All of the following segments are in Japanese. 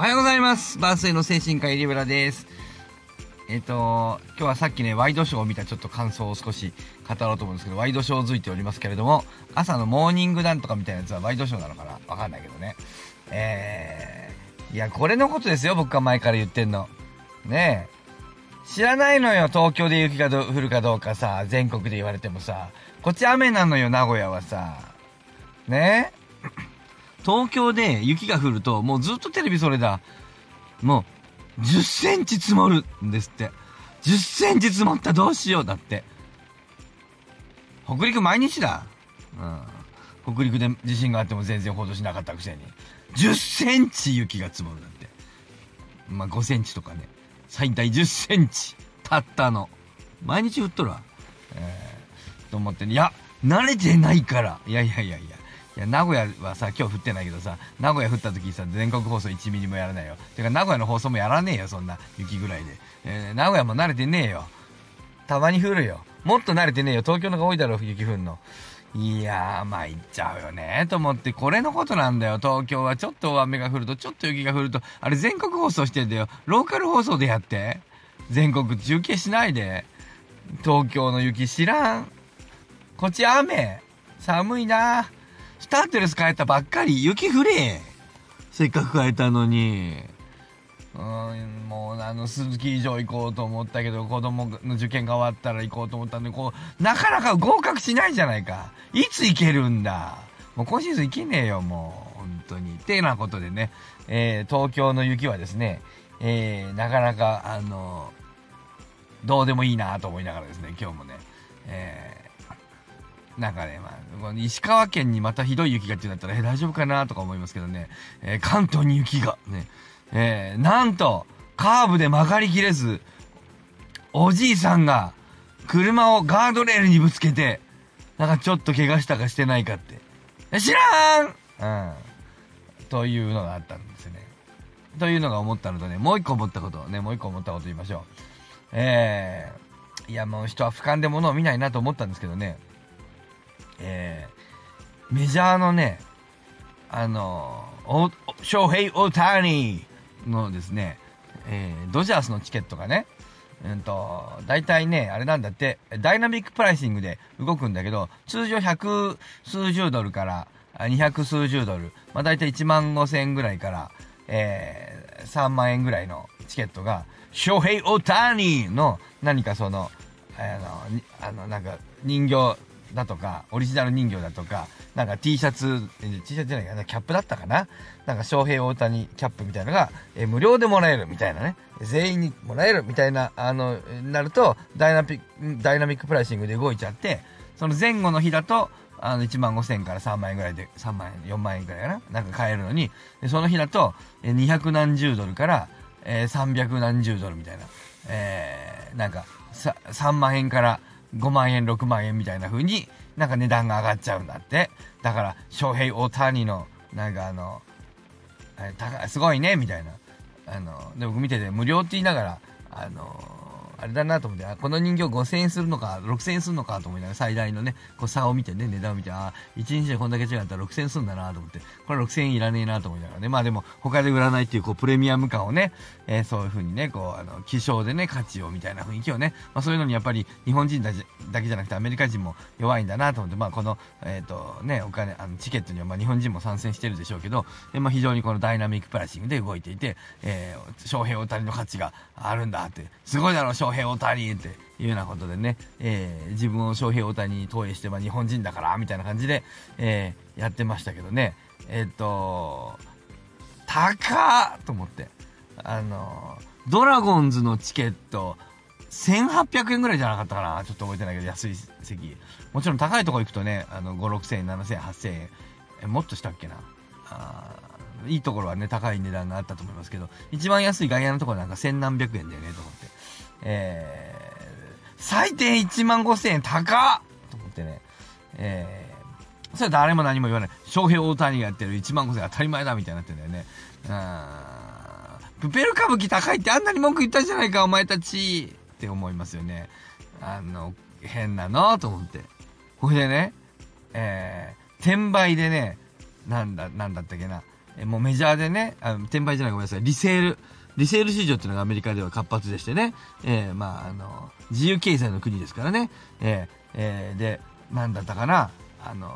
おはようございます。バースデーの精神科医リブラです。えっ、と、今日はさっきね、ワイドショーを見たちょっと感想を少し語ろうと思うんですけど、ワイドショーを付いておりますけれども、朝のモーニングなんとかみたいなやつはワイドショーなのかな？わかんないけどね。えー、いや、これのことですよ、僕が前から言ってんの。ねえ。知らないのよ、東京で雪が降るかどうかさ、全国で言われてもさ。こっち雨なのよ、名古屋はさ。ねえ。東京で雪が降ると、もうずっとテレビそれだ。もう、10センチ積もるんですって。10センチ積もったどうしようだって。北陸毎日だ。うん。北陸で地震があっても全然報道しなかったくせに。10センチ雪が積もるなんて。まあ、5センチとかね。最大10センチ。たったの。毎日降っとるわ。えー、と思ってね。いや、慣れてないから。いやいやいやいや。いや、名古屋はさ、今日降ってないけどさ、名古屋降った時さ、全国放送1ミリもやらないよ。てか、名古屋の放送もやらねえよ、そんな雪ぐらいで。えー、名古屋も慣れてねえよ。たまに降るよ。もっと慣れてねえよ。東京の方が多いだろ、雪降んの。いやー、まあ行っちゃうよね、と思って、これのことなんだよ。東京はちょっと大雨が降ると、ちょっと雪が降ると、あれ全国放送してんだよ。ローカル放送でやって。全国中継しないで。東京の雪知らん。こっち雨。寒いな。スターテレス変えたばっかり。雪降れ。せっかく変えたのに。うーん、もうあの、鈴木以上行こうと思ったけど、子供の受験が終わったら行こうと思ったんで、こう、なかなか合格しないじゃないか。いつ行けるんだ。もう今シーズン行けねえよ、もう。本当に。ってなことでね、えー、東京の雪はですね、えー、なかなか、あのどうでもいいなと思いながらですね、今日もね、え、なんかね、まあ、石川県にまたひどい雪がってなったら、え、大丈夫かなとか思いますけどね、えー、関東に雪が、ね、えー、なんと、カーブで曲がりきれず、おじいさんが、車をガードレールにぶつけて、なんかちょっと怪我したかしてないかって。え知らんうん。というのがあったんですよね。というのが思ったのとね、もう一個思ったこと、ね、もう一個思ったこと言いましょう。えー、いやもう人は俯瞰で物を見ないなと思ったんですけどね、えー、メジャーのね、あのー、ショーヘイ・オータニーのですね、えー、ドジャースのチケットがね、うんと、大体ね、あれなんだって、ダイナミックプライシングで動くんだけど、通常百数十ドルから二百数十ドル、まあ大体1万5千円ぐらいから、えー、3万円ぐらいのチケットが、ショヘイ・オタニーの何かその、あの、あの、なんか人形だとか、オリジナル人形だとか、なんか T シャツ、T シャツじゃないかな、キャップだったかな？なんか、翔平大谷キャップみたいなのが、えー、無料でもらえるみたいなね。全員にもらえるみたいな、あの、なると、ダイナピダイナミックプライシングで動いちゃって、その前後の日だと、あの、1万5千から3万円ぐらいで、3万円、4万円ぐらいかな？なんか買えるのに、でその日だと、えー、200何十ドルから、えー、300何十ドルみたいな、えー、なんか、さ、3万円から5万円、6万円みたいな風に、なんか値段が上がっちゃうんだって。だから、翔平大谷の、なんかあの、すごいね、みたいな。あの、で、僕見てて無料って言いながら、あの、あれだなと思って、あ、この人形5000円するのか、6000円するのかと思いながら、最大のね、こう差を見てね、値段を見て、あ、1日でこんだけ違ったら6000円するんだなと思って、これ6000円いらねえなと思いながらね、まあでも、他で売らないっていう、こう、プレミアム感をね、えー、そういう風にね、こう、あの、希少でね、価値をみたいな雰囲気をね、まあそういうのにやっぱり、日本人だけじゃなくてアメリカ人も弱いんだなと思って、まあこの、えっ、ー、と、ね、お金、あの、チケットにはまあ日本人も参戦してるでしょうけど、でまあ非常にこのダイナミックプライシングで動いていて、えー、翔平大谷の価値があるんだって、すごいだろう、翔平大谷って、いうようなことでね、えー、自分を翔平大谷に投影して、まあ、日本人だから、みたいな感じで、えー、やってましたけどね、えっ、と、高っと思って、あの、ドラゴンズのチケット、1800円ぐらいじゃなかったかなちょっと覚えてないけど、安い席。もちろん高いとこ行くとね、あの、5、6000円、7000円、8000円、え、もっとしたっけなあいいところはね、高い値段があったと思いますけど、一番安い外野のところなんか千何百円だよね、と思って。えー、最低1万5千円高っと思ってね、えー、それ誰も何も言わない。翔平大谷がやってる1万5千円当たり前だみたいになってんだよね。うん。プペル歌舞伎高いってあんなに文句言ったじゃないか、お前たちって思いますよね。あの、変なのと思って。これでね、えー、転売でね、なんだ、なんだったっけな、えもうメジャーでね、あ転売じゃないごめんなさい、リセール、リセール市場っていうのがアメリカでは活発でしてね、えー、まあ、あの、自由経済の国ですからね、えー、えー、で、なんだったかな、あの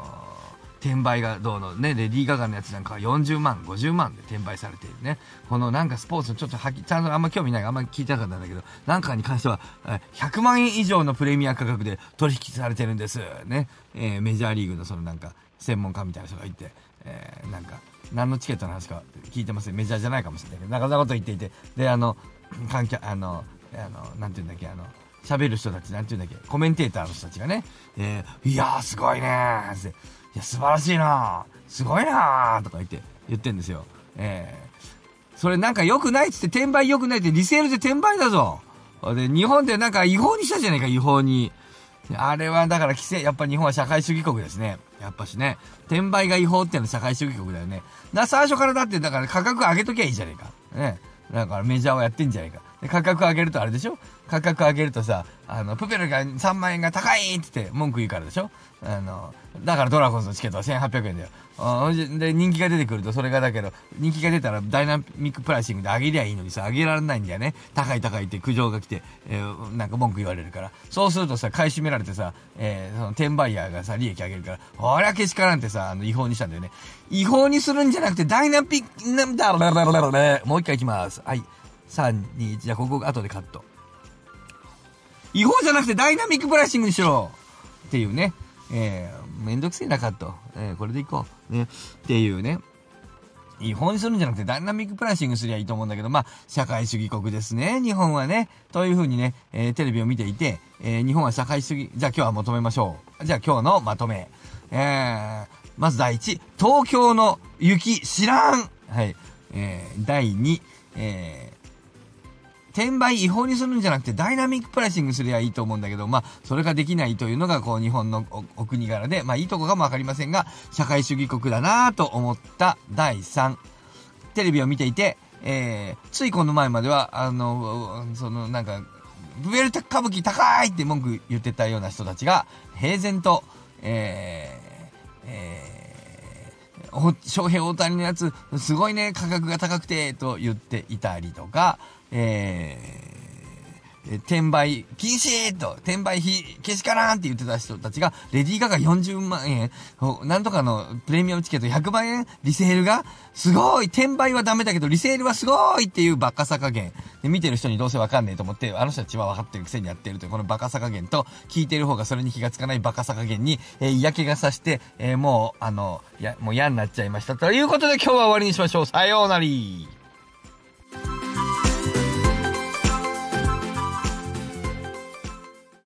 転売がどうのね、レディー・ガガのやつなんかは40万、50万で転売されているね。このなんかスポーツのちょっとはき、ちゃんとあんま興味ない、あんま聞いてなかったんだけど、なんかに関しては、100万円以上のプレミア価格で取引されてるんです。ね。えー、メジャーリーグのそのなんか、専門家みたいな人がいて、えー、なんか、何のチケットの話か聞いてません。メジャーじゃないかもしれないけど、なかそんなこと言っていて、で、あの、観客、あの、あの、なんて言うんだっけ、あの、喋る人たち、なんて言うんだっけ、コメンテーターの人たちがね、えー、いやーすごいねーって、いや、素晴らしいなすごいなとか言って、言ってんですよ。えー、それなんか良くないっつって転売良くないってリセールで転売だぞ。で、日本でなんか違法にしたじゃないか、違法に。あれはだから規制、やっぱ日本は社会主義国ですね。やっぱしね。転売が違法ってのは社会主義国だよね。な、最初からだってだから価格上げときゃいいじゃねえか。ね。だからメジャーはやってんじゃねえか。価格上げるとあれでしょ？価格上げるとさ、あの、プペルが3万円が高いってって文句言うからでしょ？あの、だからドラゴンズのチケットは1800円だよ。で、人気が出てくるとそれがだけど、人気が出たらダイナミックプライシングで上げりゃいいのにさ、上げられないんだよね。高い高いって苦情が来て、えー、なんか文句言われるから。そうするとさ、買い占められてさ、えー、その転売ヤーがさ、利益上げるから、ほらけしからんってさ、あの、違法にしたんだよね。違法にするんじゃなくて、ダイナピック、なんだろう、もう一回いきます。はい。3、2、1、じゃあここ後でカット。違法じゃなくてダイナミックプライシングにしろっていうね。えー、めんどくせえなカット。えー、これでいこう。ね。っていうね。違法にするんじゃなくてダイナミックプライシングすりゃいいと思うんだけど、まあ、社会主義国ですね、日本はね。というふうにね、えー、テレビを見ていて、えー、日本は社会主義、じゃあ今日はまとめましょう。じゃあ今日のまとめ。えー、まず第一、東京の雪知らんはい。えー、第二、えー、転売違法にするんじゃなくてダイナミックプライシングすりゃいいと思うんだけど、まあ、それができないというのが、こう、日本のお国柄で、まあ、いいとこかもわかりませんが、社会主義国だなぁと思った第3。テレビを見ていて、えー、ついこの前までは、あの、その、なんか、ブエル歌舞伎高いって文句言ってたような人たちが、平然と、えー、えー、翔平大谷のやつ、すごいね、価格が高くて、と言っていたりとか、えー、転売禁止と、転売費けしからんって言ってた人たちが、レディー・ガガ40万円、なんとかのプレミアムチケット100万円リセールが、すごい転売はダメだけど、リセールはすごいっていうバカさ加減。で、見てる人にどうせわかんねえと思って、あの人たちは分かってるくせにやってるという、このバカさ加減と、聞いてる方がそれに気がつかないバカさ加減に、えー、嫌気がさして、えー、もう、あの、や、もう嫌になっちゃいました。ということで今日は終わりにしましょう。さようなら。